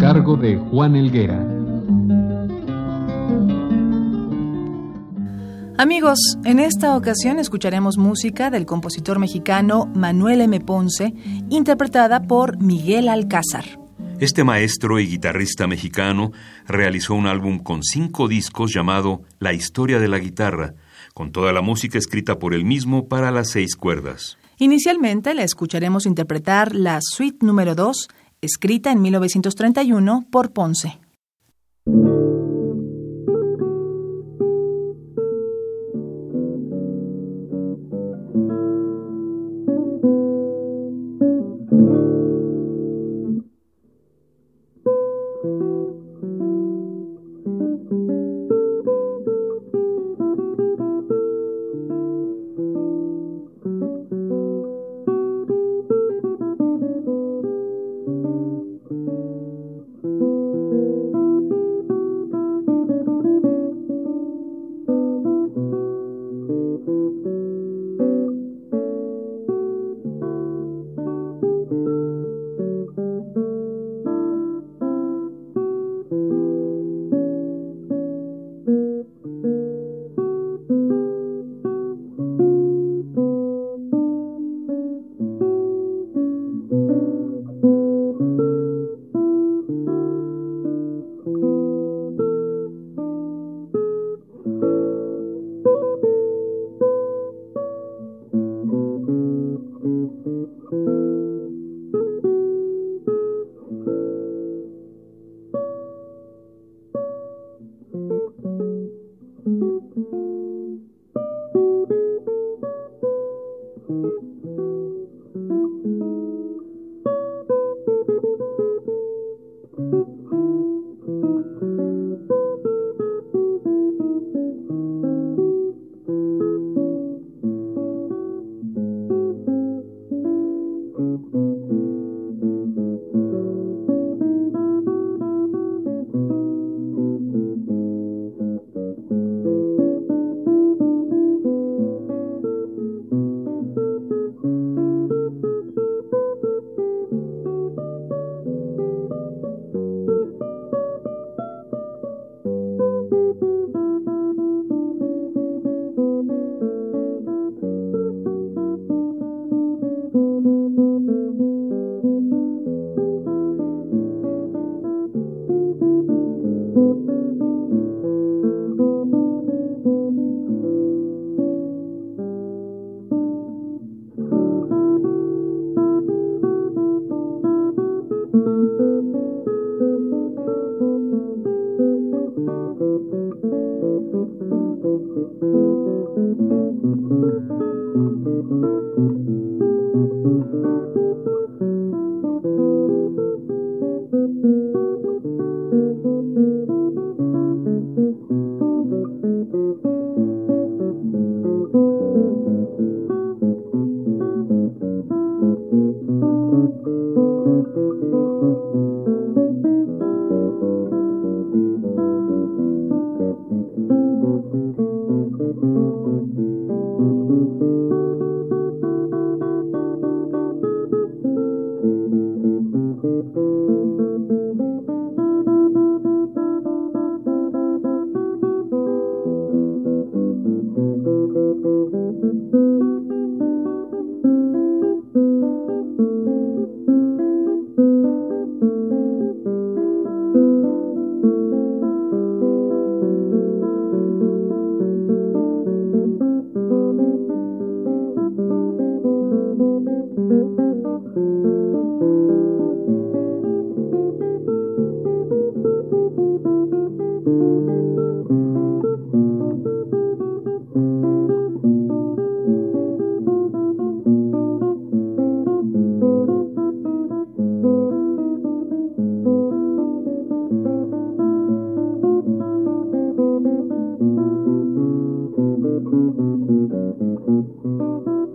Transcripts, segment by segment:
Cargo de Juan Elguera. Amigos, en esta ocasión escucharemos música del compositor mexicano Manuel M. Ponce, interpretada por Miguel Alcázar. Este maestro y guitarrista mexicano realizó un álbum con cinco discos llamado La historia de la guitarra, con toda la música escrita por él mismo para las seis cuerdas. Inicialmente la escucharemos interpretar la suite número 2, escrita en 1931 por Ponce. Thank you.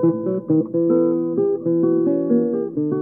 Thank you.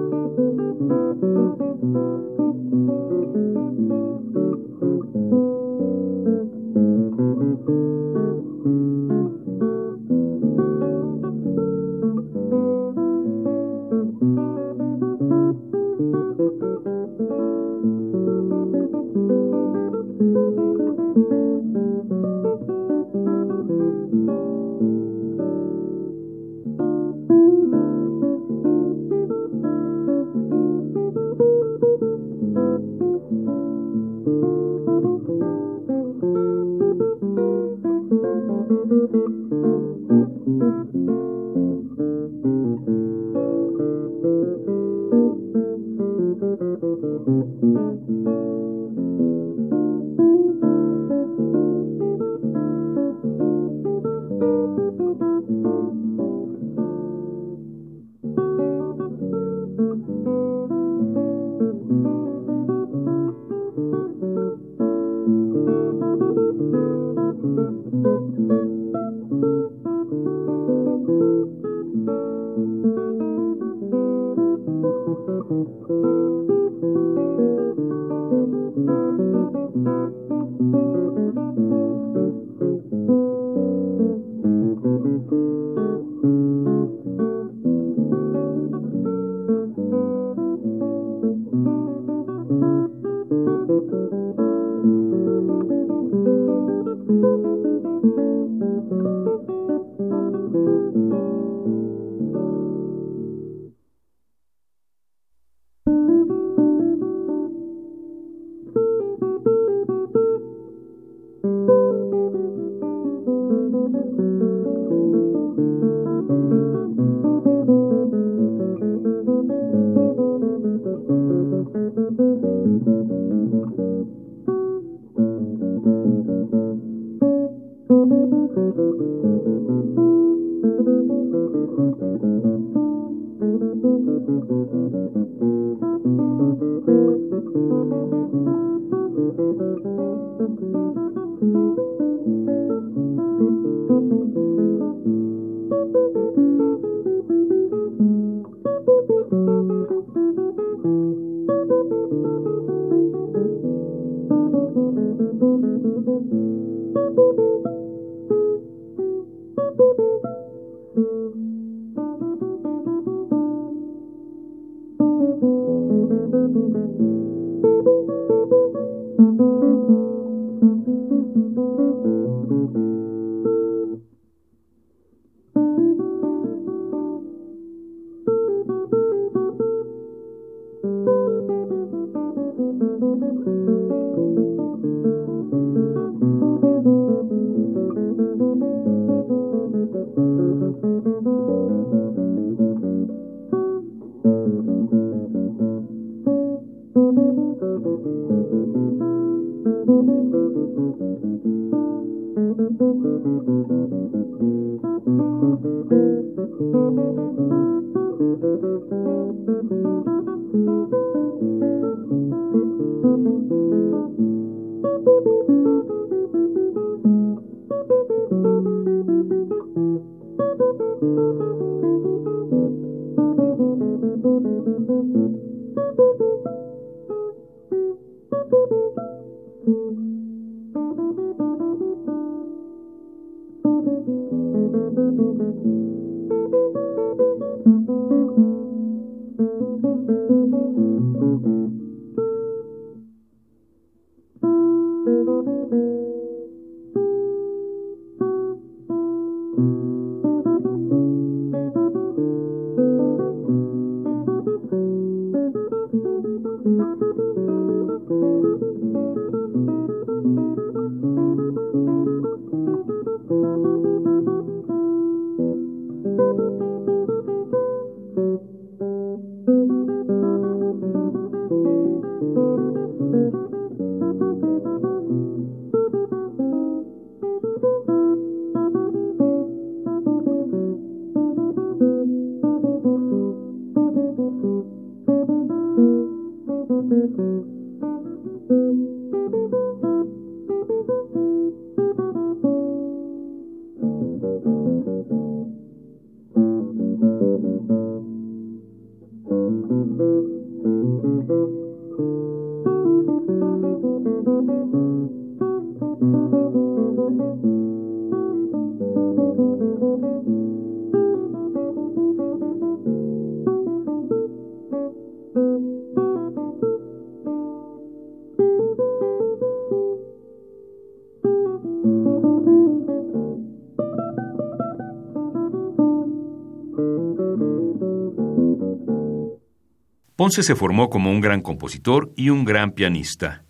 Ponce se formó como un gran compositor y un gran pianista.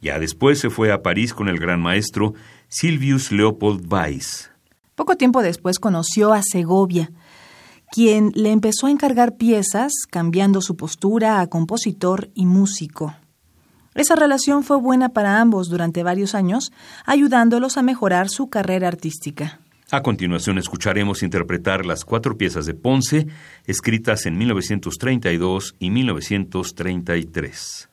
Ya después se fue a París con el gran maestro Silvius Leopold Weiss. Poco tiempo después conoció a Segovia, quien le empezó a encargar piezas, cambiando su postura a compositor y músico. Esa relación fue buena para ambos durante varios años, ayudándolos a mejorar su carrera artística. A continuación escucharemos interpretar las cuatro piezas de Ponce, escritas en 1932 y 1933.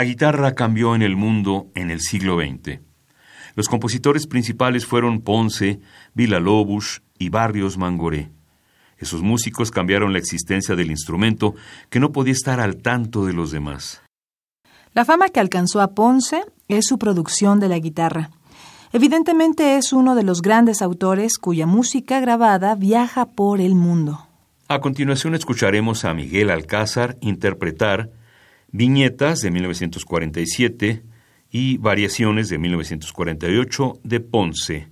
La guitarra cambió en el mundo en el siglo XX. Los compositores principales fueron Ponce, Villa-Lobos y Barrios Mangoré. Esos músicos cambiaron la existencia del instrumento que no podía estar al tanto de los demás. La fama que alcanzó a Ponce es su producción de la guitarra. Evidentemente es uno de los grandes autores cuya música grabada viaja por el mundo. A continuación escucharemos a Miguel Alcázar interpretar Viñetas de 1947 y Variaciones de 1948 de Ponce.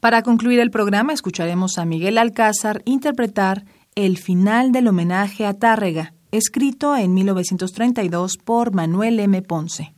Para concluir el programa, escucharemos a Miguel Alcázar interpretar El final del homenaje a Tárrega, escrito en 1932 por Manuel M. Ponce.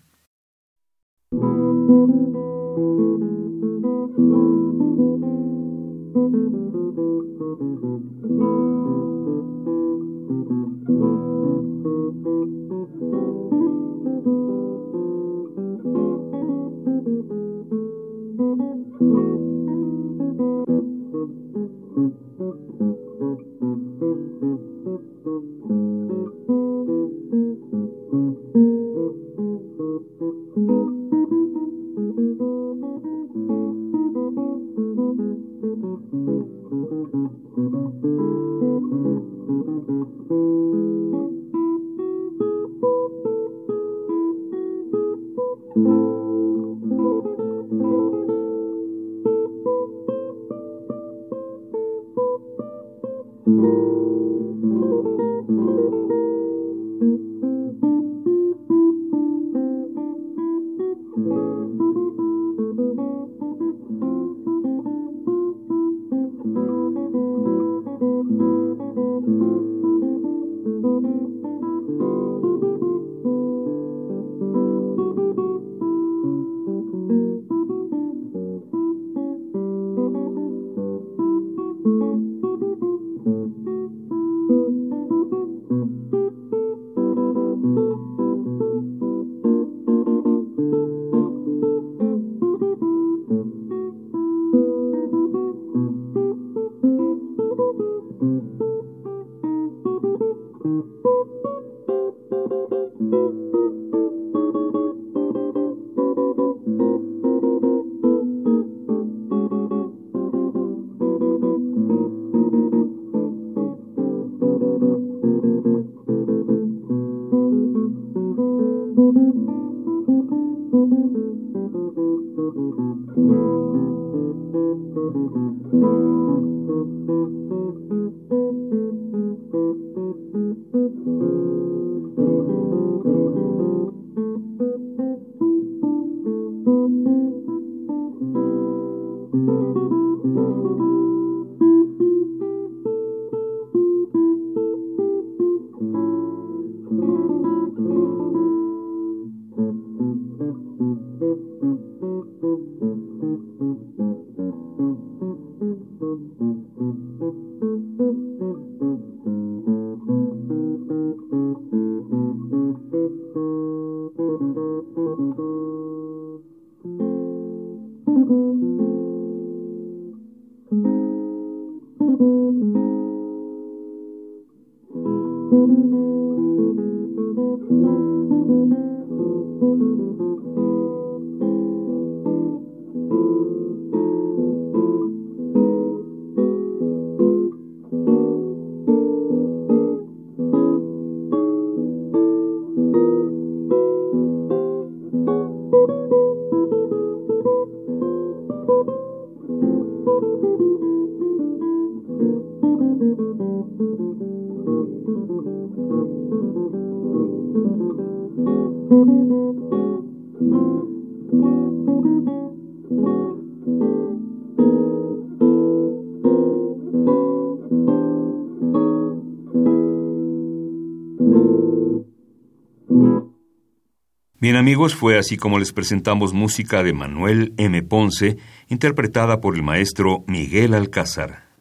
Bien amigos, fue así como les presentamos música de Manuel M. Ponce, interpretada por el maestro Miguel Alcázar.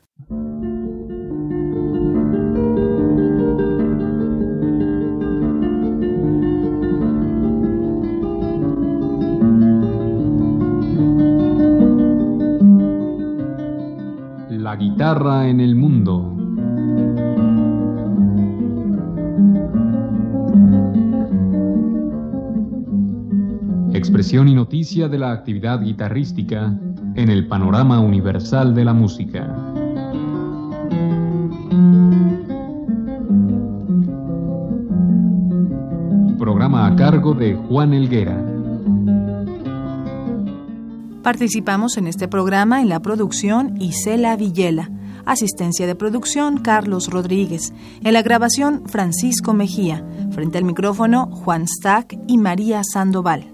De la actividad guitarrística en el panorama universal de la música. Programa a cargo de Juan Elguera. Participamos en este programa en la producción Isela Villela, asistencia de producción Carlos Rodríguez, en la grabación Francisco Mejía, frente al micrófono Juan Stack y María Sandoval.